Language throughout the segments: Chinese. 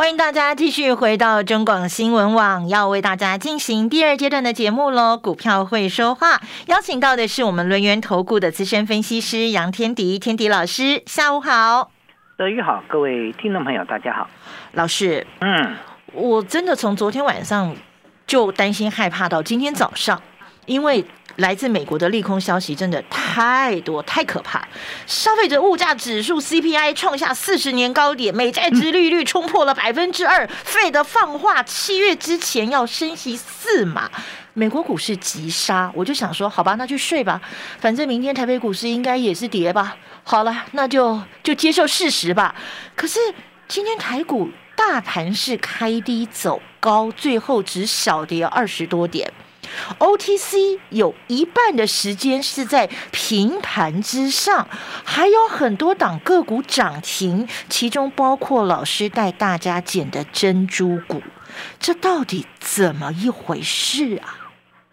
欢迎大家继续回到中广新闻网，要为大家进行第二阶段的节目喽。股票会说话，邀请到的是我们轮源投顾的资深分析师杨天迪，天迪老师，下午好。德玉好，各位听众朋友，大家好。老师，嗯，我真的从昨天晚上就担心害怕到今天早上，因为。来自美国的利空消息真的太多太可怕，消费者物价指数 CPI 创下四十年高点，美债殖利率冲破了百分之二，费的放话七月之前要升息四码，美国股市急杀，我就想说好吧，那就睡吧，反正明天台北股市应该也是跌吧，好了，那就就接受事实吧。可是今天台股大盘是开低走高，最后只小跌二十多点。OTC 有一半的时间是在平盘之上，还有很多档个股涨停，其中包括老师带大家捡的珍珠股，这到底怎么一回事啊？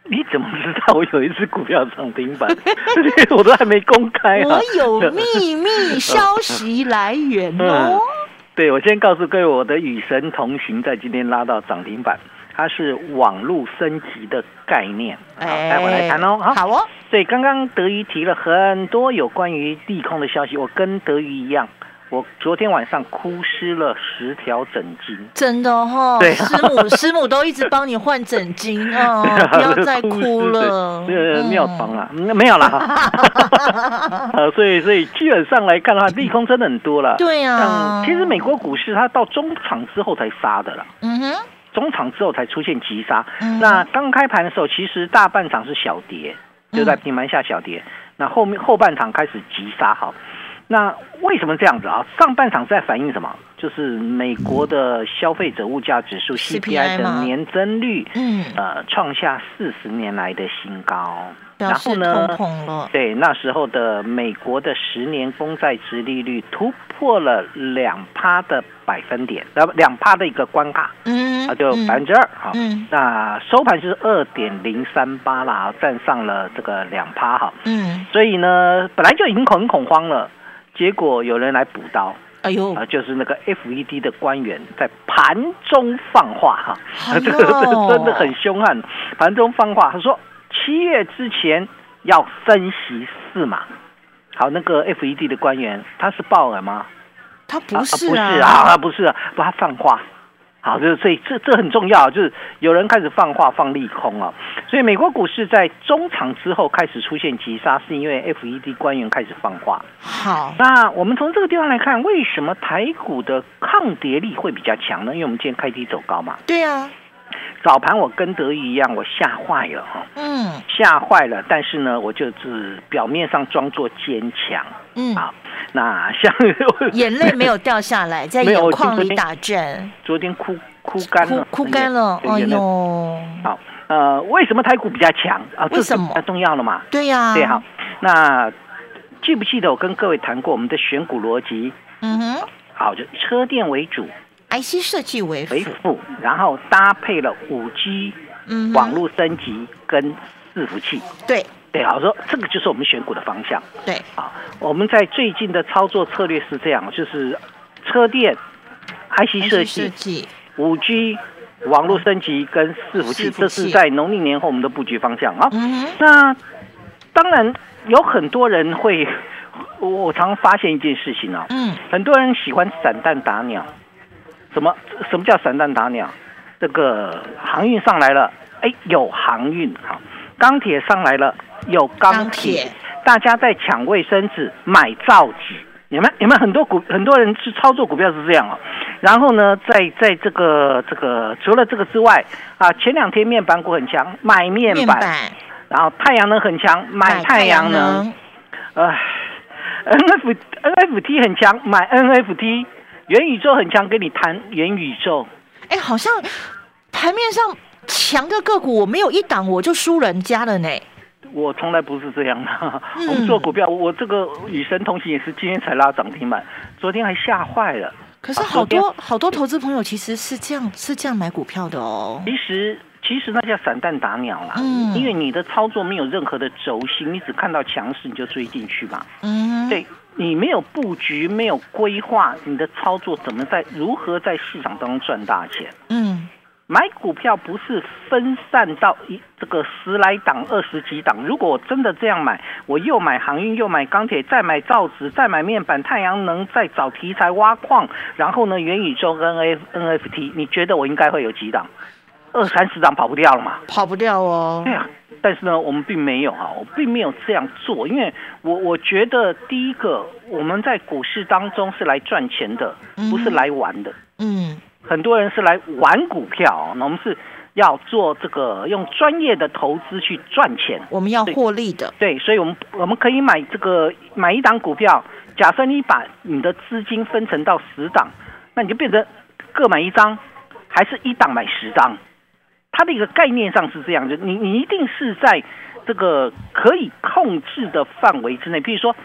你怎么知道我有一只股票涨停板？我都还没公开我有秘密消息来源哦。对，我先告诉各位，我的与神同行在今天拉到涨停板。它是网络升级的概念，好，待会来谈哦。好好哦。所以刚刚德瑜提了很多有关于利空的消息，我跟德瑜一样，我昨天晚上哭湿了十条枕巾，真的哈。对，师母师母都一直帮你换枕巾哦，不要再哭了。这妙床啊，没有了。呃，所以所以基本上来看的话，利空真的很多了。对啊。其实美国股市它到中场之后才杀的了。嗯哼。中场之后才出现急杀，那刚开盘的时候，其实大半场是小跌，就在平盘下小跌。那后面后半场开始急杀，好，那为什么这样子啊？上半场在反映什么？就是美国的消费者物价指数 CPI 的年增率，嗯，呃，创下四十年来的新高。然后呢？对，那时候的美国的十年公债值利率突破了两趴的百分点，呃，两趴的一个关卡，嗯，啊，就百分之二，哈，那收盘是二点零三八啦，占上了这个两趴，哈，嗯，所以呢，本来就已经很恐慌了，结果有人来补刀，哎呦，啊，就是那个 FED 的官员在盘中放话，哈，这个 真的很凶悍，盘中放话，他说。七月之前要升息四码，好，那个 FED 的官员他是鲍尔吗？他不是啊，他不是啊，不他放话，好，就是所以这这很重要，就是有人开始放话放利空啊，所以美国股市在中场之后开始出现急杀，是因为 FED 官员开始放话。好，那我们从这个地方来看，为什么台股的抗跌力会比较强呢？因为我们今天开低走高嘛。对啊。早盘我跟德一样，我吓坏了哈，嗯，吓坏了。但是呢，我就是表面上装作坚强，嗯，好，那像 眼泪没有掉下来，在眼眶里打转。昨天哭哭干了，哭干了，哎呦，好，呃，为什么台股比较强啊？为什么？太重要了嘛？对呀，对好。那记不记得我跟各位谈过我们的选股逻辑？嗯哼，好，就车电为主。IC 设计为辅，然后搭配了五 G 网络升级跟伺服器。对对，好说这个就是我们选股的方向。对啊，我们在最近的操作策略是这样，就是车电 IC 设计、五 G 网络升级跟伺服器，这是在农历年后我们的布局方向啊。那当然有很多人会，我常发现一件事情啊，嗯，很多人喜欢散弹打鸟。什么什么叫散弹打鸟？这个航运上来了，哎，有航运好；钢铁上来了，有钢铁。大家在抢卫生纸、买造纸，你们你们很多股很多人去操作股票是这样哦。然后呢，在在这个这个除了这个之外啊，前两天面板股很强，买面板。然后太阳能很强，买太阳能。哎，N F N F T 很强，买 N F T。元宇宙很强，跟你谈元宇宙。哎，好像盘面上强的个股，我没有一档我就输人家了呢。我从来不是这样的。我们做股票，我这个与神同行也是今天才拉涨停板，昨天还吓坏了。可是好多好多投资朋友其实是这样是这样买股票的哦。其实其实那叫散弹打鸟啦，嗯，因为你的操作没有任何的轴心，你只看到强势你就追进去嘛。嗯，对你没有布局，没有规划，你的操作怎么在如何在市场当中赚大钱？嗯。买股票不是分散到一这个十来档、二十几档。如果我真的这样买，我又买航运，又买钢铁，再买造纸，再买面板、太阳能，再找题材挖矿，然后呢，元宇宙 N F N F T，你觉得我应该会有几档？二三十档跑不掉了嘛？跑不掉哦。对啊，但是呢，我们并没有哈，我并没有这样做，因为我我觉得第一个，我们在股市当中是来赚钱的，不是来玩的。嗯。很多人是来玩股票，那我们是要做这个用专业的投资去赚钱，我们要获利的。对，所以，我们我们可以买这个买一档股票。假设你把你的资金分成到十档，那你就变成各买一张，还是一档买十张？它的一个概念上是这样，就你你一定是在这个可以控制的范围之内，比如说。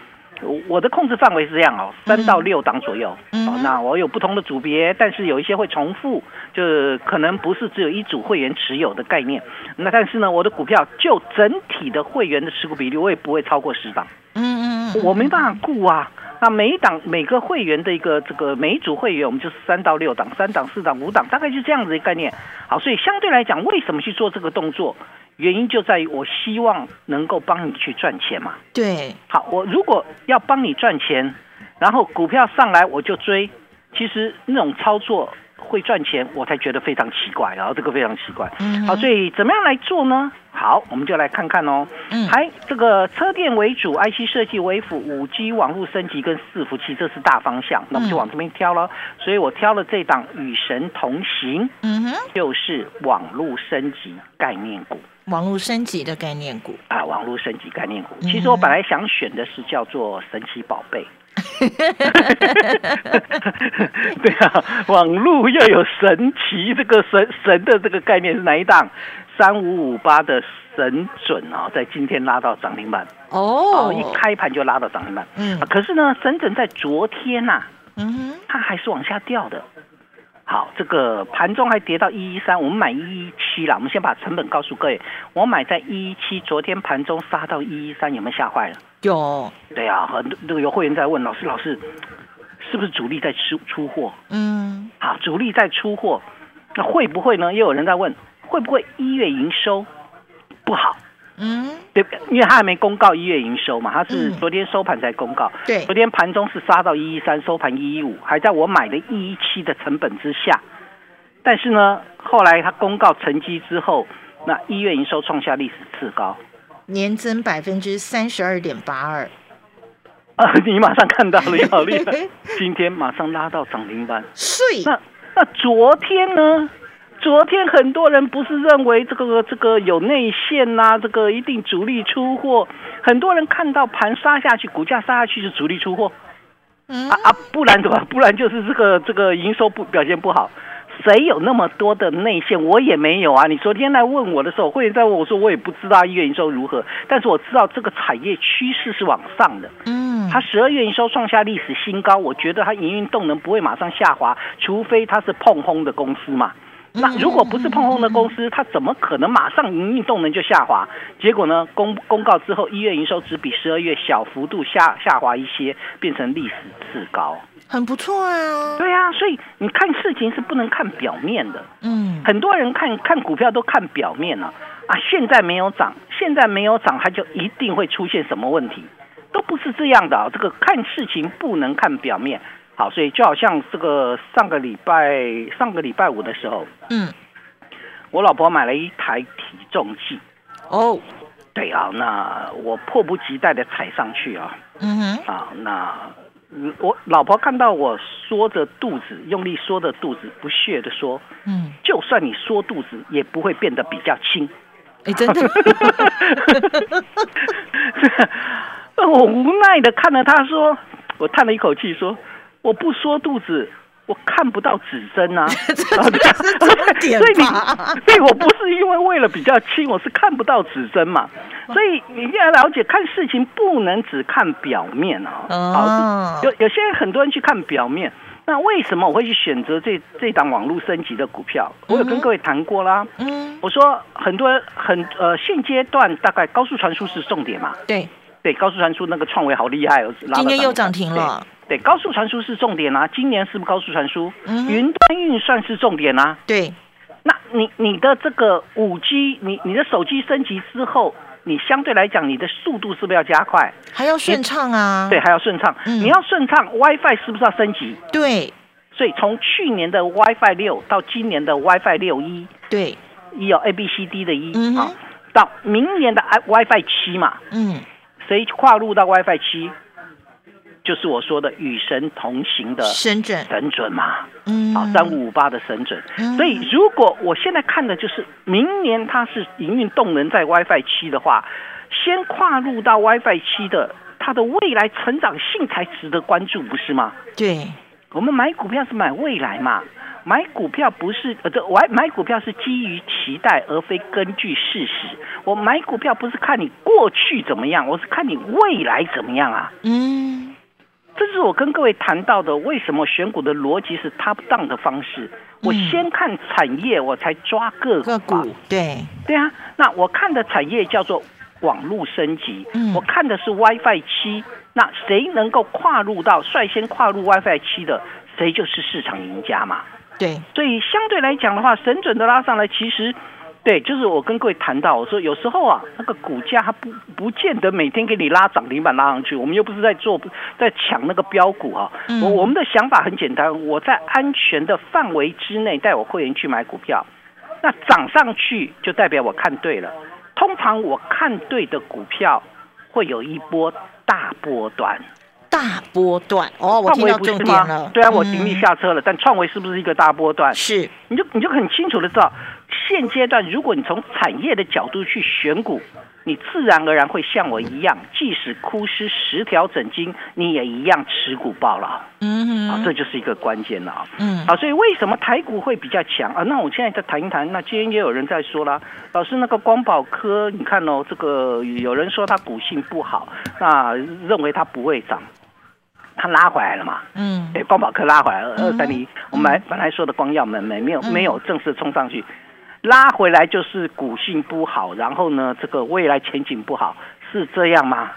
我的控制范围是这样哦，三到六档左右。嗯，那我有不同的组别，但是有一些会重复，就是可能不是只有一组会员持有的概念。那但是呢，我的股票就整体的会员的持股比例，我也不会超过十档。嗯嗯嗯，我没办法顾啊。那每一档每个会员的一个这个每一组会员，我们就是三到六档，三档、四档、五档，大概就这样子的概念。好，所以相对来讲，为什么去做这个动作？原因就在于我希望能够帮你去赚钱嘛。对，好，我如果要帮你赚钱，然后股票上来我就追，其实那种操作会赚钱，我才觉得非常奇怪，然后这个非常奇怪。嗯，好，所以怎么样来做呢？好，我们就来看看哦。嗯，还这个车电为主，IC 设计为辅，五 G 网络升级跟伺服器，这是大方向。那我们就往这边挑了。所以我挑了这档与神同行，嗯哼，就是网络升级概念股。网络升级的概念股啊，网络升级概念股。其实我本来想选的是叫做神奇宝贝。对啊，网络要有神奇，这个神神的这个概念是哪一档？三五五八的神准啊，在今天拉到涨停板哦，一开盘就拉到涨停板。嗯，可是呢，神准在昨天呐，它还是往下掉的。好，这个盘中还跌到一一三，我们买一一七了。我们先把成本告诉各位，我买在一一七，昨天盘中杀到一一三，有没有吓坏了？有。对啊，很多那个有会员在问老师，老师是不是主力在出出货？嗯。好，主力在出货，那会不会呢？又有人在问，会不会一月营收不好？嗯，对，因为他还没公告一月营收嘛，他是昨天收盘才公告。对，昨天盘中是杀到一一三，收盘一一五，还在我买的一一七的成本之下。但是呢，后来他公告成绩之后，那一月营收创下历史次高，年增百分之三十二点八二。啊，你马上看到了，好厉害！今天马上拉到涨停板。是。那那昨天呢？昨天很多人不是认为这个这个有内线呐，这个一定主力出货。很多人看到盘杀下去，股价杀下去是主力出货。啊啊，不然怎么？不然就是这个这个营收不表现不好。谁有那么多的内线？我也没有啊。你昨天来问我的时候，会员在问我说，我也不知道一月营收如何，但是我知道这个产业趋势是往上的。嗯，它十二月营收创下历史新高，我觉得它营运动能不会马上下滑，除非它是碰轰的公司嘛。那如果不是碰碰的公司，它怎么可能马上营运动能就下滑？结果呢？公公告之后，一月营收只比十二月小幅度下下滑一些，变成历史次高，很不错啊。对啊，所以你看事情是不能看表面的。嗯，很多人看看股票都看表面了啊。现在没有涨，现在没有涨，它就一定会出现什么问题？都不是这样的啊。这个看事情不能看表面。好，所以就好像这个上个礼拜上个礼拜五的时候，嗯，我老婆买了一台体重计，哦，对啊，那我迫不及待的踩上去啊，嗯哼，啊，那我老婆看到我缩着肚子，用力缩着肚子，不屑的说，嗯，就算你缩肚子，也不会变得比较轻，哎，真的，我无奈的看着他说，我叹了一口气说。我不缩肚子，我看不到指针啊，所以你吧？对我不是因为为了比较轻，我是看不到指针嘛。所以你要了解，看事情不能只看表面啊。哦好，有有些人很多人去看表面，那为什么我会去选择这这档网络升级的股票？我有跟各位谈过啦。嗯，我说很多很呃，现阶段大概高速传输是重点嘛。对，对，高速传输那个创维好厉害哦，拉今天又涨涨停了。对，高速传输是重点啊，今年是不是高速传输？嗯云端运算是重点啊。对，那你你的这个五 G，你你的手机升级之后，你相对来讲你的速度是不是要加快？还要顺畅啊。对，还要顺畅。嗯你要顺畅，WiFi 是不是要升级？对所以从去年的 WiFi 六到今年的 WiFi 六一，对，一有 A B C D 的一嗯哼啊，到明年的 WiFi 七嘛，嗯，谁跨入到 WiFi 七，就是我说的与神同行的神准，神准嘛。嗯，好，三五五八的神准。嗯所以如果我现在看的就是明年它是营运动能在 WiFi 七的话，先跨入到 WiFi 七的，它的未来成长性才值得关注，不是吗？对，我们买股票是买未来嘛，买股票不是呃，这买买股票是基于期待，而非根据事实。我买股票不是看你过去怎么样，我是看你未来怎么样啊。嗯，这是我跟各位谈到的，为什么选股的逻辑是 top down 的方式。我先看产业，我才抓个股个。股，对，对啊，那我看的产业叫做网络升级，嗯我看的是 WiFi 七。那谁能够跨入到率先跨入 WiFi 七的，谁就是市场赢家嘛。对，所以相对来讲的话，神准的拉上来，其实对，就是我跟各位谈到，我说有时候啊，那个股价它不不见得每天给你拉涨停板拉上去，我们又不是在做在抢那个标股啊。嗯我我们的想法很简单，我在安全的范围之内带我会员去买股票，那涨上去就代表我看对了。通常我看对的股票会有一波大波段。大波段哦，我听到创维不是重点了吗？，对啊，我盈利嗯下车了，但创维是不是一个大波段？是，你就你就很清楚的知道，现阶段如果你从产业的角度去选股，你自然而然会像我一样，即使枯湿十条整金，你也一样持股爆了啊，嗯哼，这就是一个关键了啊。嗯，啊，所以为什么台股会比较强啊？那我现在再谈一谈。那今天也有人在说啦，老师那个光宝科，你看哦，这个有人说它股性不好，那认为它不会涨，它拉回来了嘛？嗯，对，光宝科拉回来了，嗯二三零，我们来本来说的光耀门没没有嗯没有正式冲上去，拉回来就是股性不好，然后呢，这个未来前景不好，是这样吗？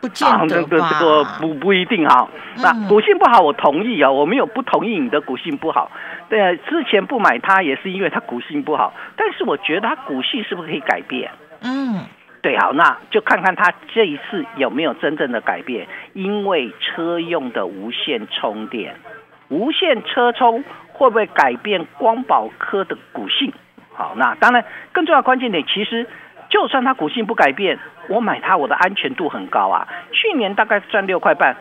不见啊，这个得吧？这个不不一定哈。那嗯股性不好，我同意啊，我没有不同意你的股性不好。对，之前不买它也是因为它股性不好，但是我觉得它股性是不是可以改变？嗯，对，好，那就看看它这一次有没有真正的改变。因为车用的无线充电，无线车充会不会改变光宝科的股性？好，那当然更重要的关键点，其实就算它股性不改变，我买它我的安全度很高啊。去年大概赚六块半，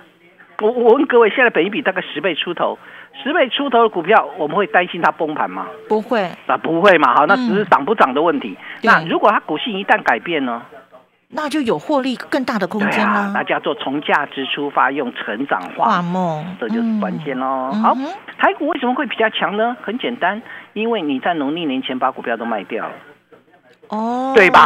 我我问各位，现在本一比大概十倍出头，十倍出头的股票，我们会担心它崩盘吗？不会，啊，不会嘛，好，那只是嗯涨不涨的问题。对那如果它股性一旦改变呢？那就有获利更大的空间啦大。家做从价值出发，用成长画化，梦，这就是关键喽。好台股为什么会比较强呢？很简单，因为你在农历年前把股票都卖掉了，哦，对吧？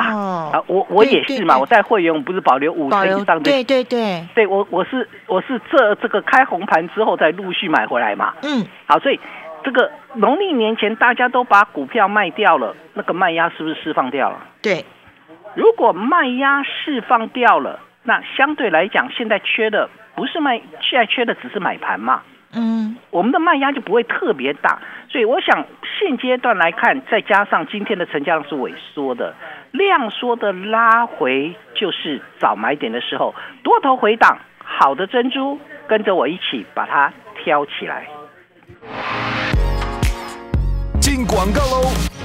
啊，我我也是嘛，我在会员我不是保留五成以上的，对对对，对我我是我是这这个开红盘之后再陆续买回来嘛。嗯，好，所以这个农历年前大家都把股票卖掉了，那个卖压是不是释放掉了？对，如果卖压释放掉了，那相对来讲，现在缺的不是卖，现在缺的只是买盘嘛。嗯，我们的卖压就不会特别大，所以我想现阶段来看，再加上今天的成交量是萎缩的，量缩的拉回就是早买点的时候，多头回档，好的珍珠跟着我一起把它挑起来。进广告喽！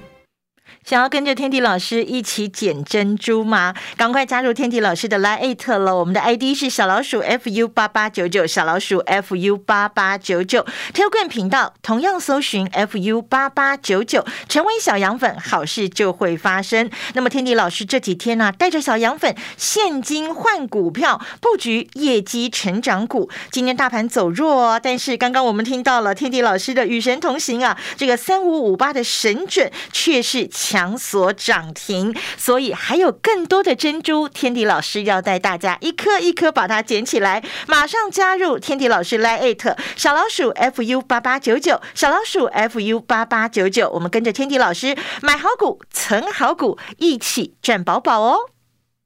想要跟着天迪老师一起捡珍珠吗？赶快加入天迪老师的 Line 了！我们的 ID 是小老鼠 fu 八八九九，小老鼠 fu 八八九九。Telegram 频道同样搜寻 fu 八八九九，成为小羊粉，好事就会发生。那么天迪老师这几天呢，带着小羊粉现金换股票，布局业绩成长股。今天大盘走弱，哦但是刚刚我们听到了天迪老师的与神同行啊，这个三五五八的神准却是。强锁涨停，所以还有更多的珍珠。天迪老师要带大家一颗一颗把它捡起来，马上加入天迪老师 Lite 小老鼠 fu 八八九九，小老鼠 fu 八八九九，我们跟着天迪老师买好股、存好股，一起赚饱饱哦。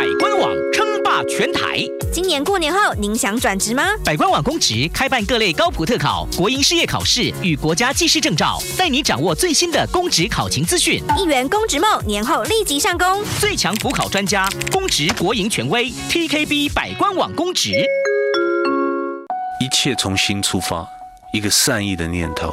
百官网称霸全台。今年过年后，您想转职吗？百官网公职开办各类高普特考、国营事业考试与国家技师证照，带你掌握最新的公职考勤资讯。一员公职梦，年后立即上工。最强补考专家，公职国营权威，TKB 百官网公职。一切从心出发，一个善意的念头，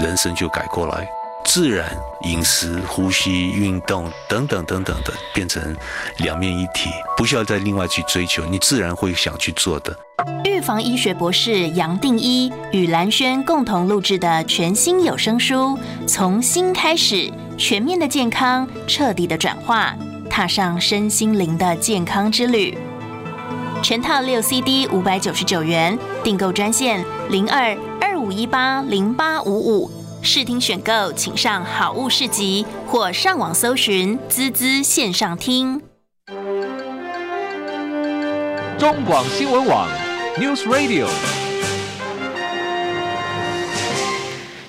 人生就改过来。自然饮食、呼吸、运动等等等等的，变成两面一体，不需要再另外去追求，你自然会想去做的。预防医学博士杨定一与蓝轩共同录制的全新有声书《从心开始，全面的健康，彻底的转化，踏上身心灵的健康之旅》，全套六 CD 五百九十九元，订购专线零二二五一八零八五五。试听选购，请上好物市集或上网搜寻“滋滋线上听”。中广新闻网，News Radio。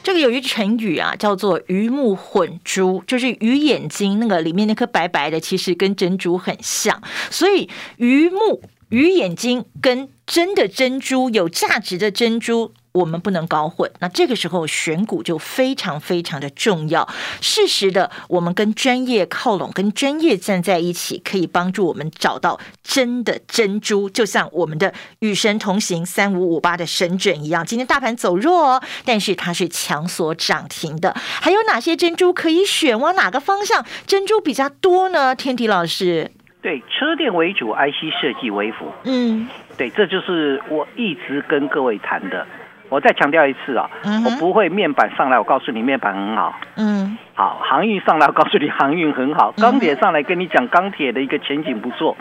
这个有一成语啊，叫做“鱼目混珠”，就是鱼眼睛那个里面那颗白白的，其实跟珍珠很像。所以鱼目、鱼眼睛跟真的珍珠、有价值的珍珠。我们不能搞混，那这个时候选股就非常非常的重要。适时的，我们跟专业靠拢，跟专业站在一起，可以帮助我们找到真的珍珠。就像我们的与神同行三五五八的神准一样，今天大盘走弱，但是它是强锁涨停的。还有哪些珍珠可以选？往哪个方向珍珠比较多呢？天迪老师，对，车电为主，IC 设计为辅。嗯，对，这就是我一直跟各位谈的。我再强调一次啊，我不会面板上来，我告诉你面板很好。嗯，好，航运上来，我告诉你航运很好。钢铁上来跟你讲钢铁的一个前景不错，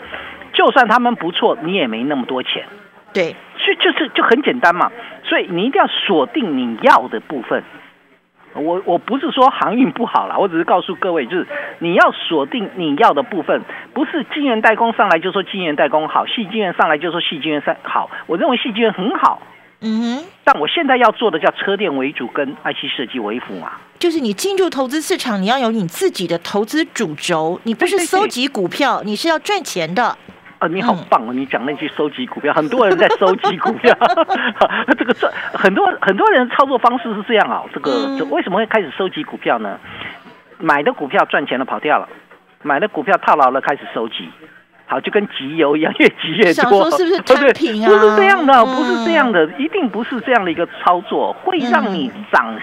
就算他们不错，你也没那么多钱。对，所以就是就很简单嘛。所以你一定要锁定你要的部分。我我不是说航运不好了，我只是告诉各位，就是你要锁定你要的部分，不是晶圆代工上来就说晶圆代工好，细晶圆上来就说细晶圆上好。我认为细晶圆很好。嗯哼，但我现在要做的叫车电为主，跟 IC 设计为辅嘛。就是你进入投资市场，你要有你自己的投资主轴，你不是收集股票，你是要赚钱的。啊，你好棒哦！你讲那句收集股票，很多人在收集股票。这个赚很多很多人操作方式是这样啊。这个为什么会开始收集股票呢？买的股票赚钱了跑掉了，买的股票套牢了开始收集。好，就跟集邮一样，越集越多，是不是产品啊？不是这样的，不是这样的，一定不是这样的一个操作，会让你涨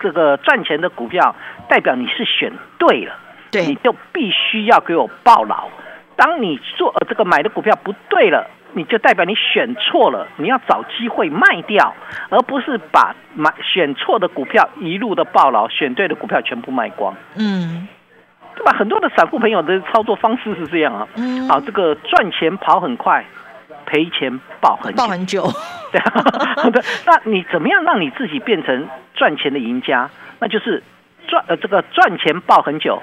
这个赚钱的股票，代表你是选对了，对，你就必须要给我报牢。当你做这个买的股票不对了，你就代表你选错了，你要找机会卖掉，而不是把买选错的股票一路的报牢，选对的股票全部卖光。嗯。对吧？很多的散户朋友的操作方式是这样啊，好，这个赚钱跑很快，赔钱抱很抱很久。对啊，那你怎么样让你自己变成赚钱的赢家？那就是赚呃这个赚钱抱很久，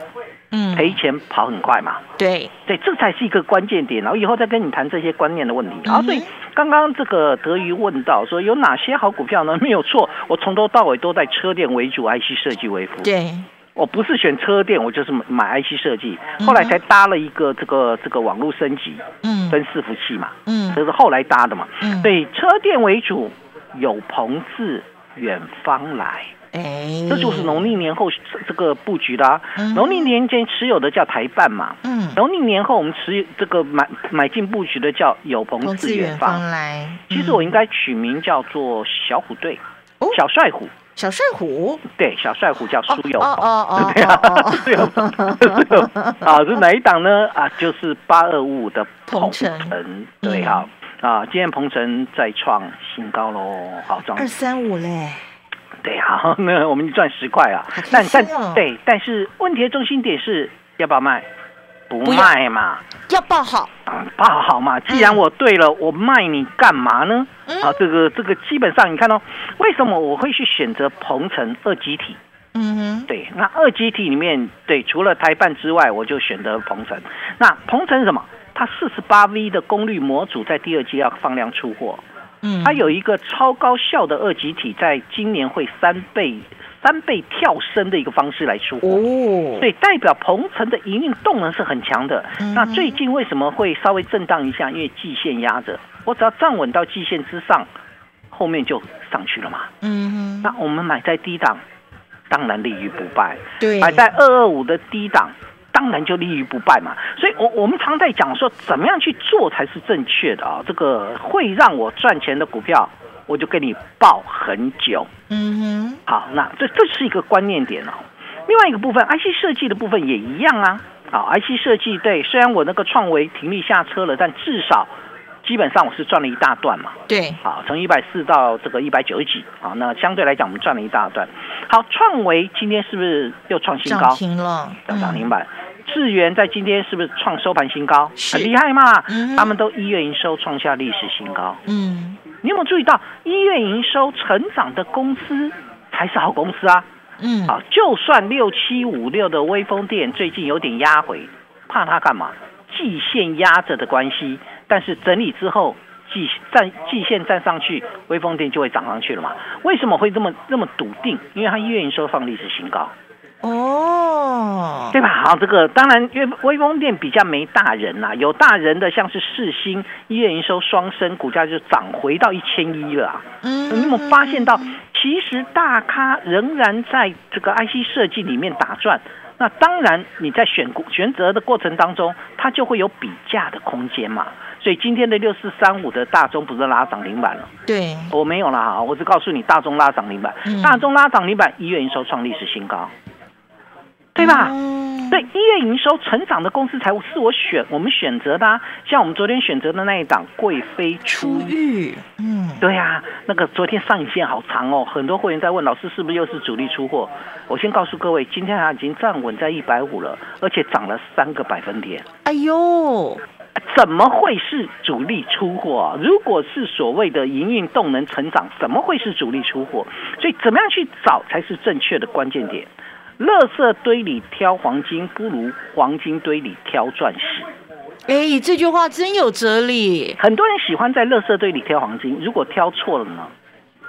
嗯，赔钱跑很快嘛。对对，这才是一个关键点。然后以后再跟你谈这些观念的问题。然后所以刚刚这个德瑜问到说有哪些好股票呢？没有错，我从头到尾都在车电为主，IC 设计为辅。对。我不是选车店，我就是买 IC 设计，后来才搭了一个这个这个网络升级，嗯，跟伺服器嘛，嗯，这是后来搭的嘛，嗯，对，车店为主，有朋自远方来，哎，这就是农历年后这个布局啦。农历年间持有的叫台办嘛，嗯，农历年后我们持这个买买进布局的叫有朋自远方。来。其实我应该取名叫做小虎队，小帅虎。小帅虎，对，小帅虎叫苏有朋，哦哦 对啊，苏有朋，啊，是哪一档呢？啊，就是八二五五的鹏程，对哈，啊，今天鹏程再创新高喽，好，二三五嘞，对啊，那 我们赚十块啊，但但对，但是问题的中心点是要不要卖？不卖嘛，要报好，报好嘛。既然我对了，我卖你干嘛呢？啊，这个这个基本上你看哦，为什么我会去选择鹏程二极体？嗯哼，对，那二极体里面，对，除了台办之外，我就选择鹏程。那鹏程什么？它四十八 V 的功率模组在第二季要放量出货，嗯，它有一个超高效的二极体，在今年会三倍。三倍跳升的一个方式来出货，所以代表鹏程的营运动能是很强的。那最近为什么会稍微震荡一下？因为季线压着，我只要站稳到季线之上，后面就上去了嘛。嗯，那我们买在低档，当然立于不败。对，买在二二五的低档，当然就立于不败嘛。所以，我我们常在讲说，怎么样去做才是正确的啊？这个会让我赚钱的股票。我就跟你报很久，嗯哼，好，那这这是一个观念点哦。另外一个部分，IC 设计的部分也一样啊。好，IC 设计对，虽然我那个创维停利下车了，但至少基本上我是赚了一大段嘛。对，好，从一百四到这个一百九十几，好，那相对来讲我们赚了一大段。好，创维今天是不是又创新高？涨停了，涨停板。智源在今天是不是创收盘新高？很厉害嘛，他们都一月营收创下历史新高。嗯。你有没有注意到一月营收成长的公司才是好公司啊？嗯，好，就算六七五六的微风电最近有点压回，怕它干嘛？季线压着的关系，但是整理之后季站季线站上去，微风电就会涨上去了嘛？为什么会这么这么笃定？因为它一月营收放历史新高。哦，对吧？好，这个当然，因为微风电比较没大人呐，有大人的像是世新，一月营收双升，股价就涨回到一千一了。嗯，你有没有发现到，其实大咖仍然在这个 IC 设计里面打转。那当然，你在选股选择的过程当中，它就会有比价的空间嘛。所以今天的六四三五的大中不是拉涨停板了？对，我没有了哈，我只告诉你大中拉涨停板，大中拉涨停板，一月营收创历史新高。对吧？对，一月营收成长的公司财务是我选我们选择的，像我们昨天选择的那一档贵妃出狱。嗯，对呀，那个昨天上影线好长哦，很多会员在问老师是不是又是主力出货？我先告诉各位，今天它已经站稳在一百五了，而且涨了三个百分点。哎呦，怎么会是主力出货？如果是所谓的营运动能成长，怎么会是主力出货？所以怎么样去找才是正确的关键点？垃圾堆里挑黄金，不如黄金堆里挑钻石。哎，这句话真有哲理。很多人喜欢在垃圾堆里挑黄金，如果挑错了呢？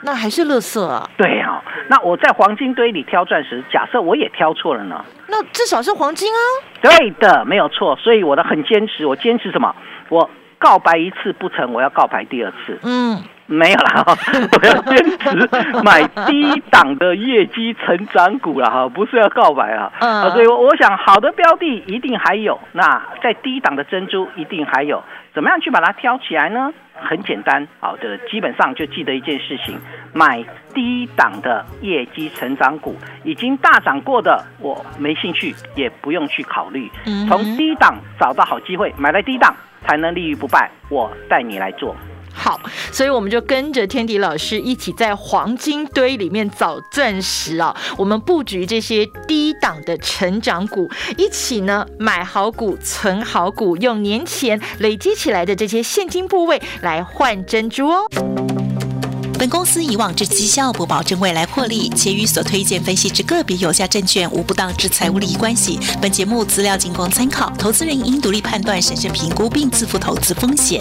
那还是垃圾啊。对啊，那我在黄金堆里挑钻石，假设我也挑错了呢？那至少是黄金啊。对的，没有错。所以我的很坚持，我坚持什么？我告白一次不成，我要告白第二次。嗯。没有了，我要坚持买低档的业绩成长股了哈，不是要告白啊。嗯，所以我想好的标的一定还有，那在低档的珍珠一定还有，怎么样去把它挑起来呢？很简单，好的，基本上就记得一件事情：买低档的业绩成长股，已经大涨过的，我没兴趣，也不用去考虑。从低档找到好机会，买在低档才能立于不败。我带你来做。好，所以我们就跟着天迪老师一起在黄金堆里面找钻石啊！我们布局这些低档的成长股，一起呢买好股、存好股，用年前累积起来的这些现金部位来换珍珠哦。本公司以往之绩效不保证未来获利，且与所推荐分析之个别有价证券无不当之财务利益关系。本节目资料仅供参考，投资人应独立判断、审慎评估并自负投资风险。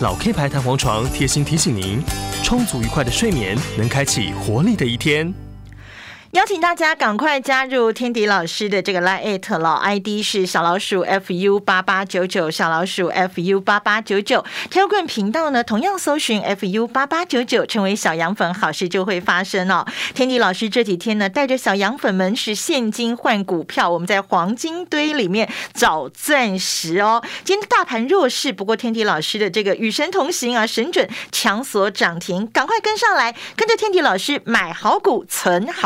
老 K 牌弹簧床贴心提醒您：充足愉快的睡眠，能开启活力的一天。邀请大家赶快加入天迪老师的这个 Line 老 ID 是小老鼠 fu 八八九九，小老鼠 fu 八八九九。Telegram 频道呢，同样搜寻 fu 八八九九，成为小羊粉，好事就会发生哦。天迪老师这几天呢，带着小羊粉们是现金换股票，我们在黄金堆里面找钻石哦。今天大盘弱势，不过天迪老师的这个与神同行啊，神准强锁涨停，赶快跟上来，跟着天迪老师买好股存好。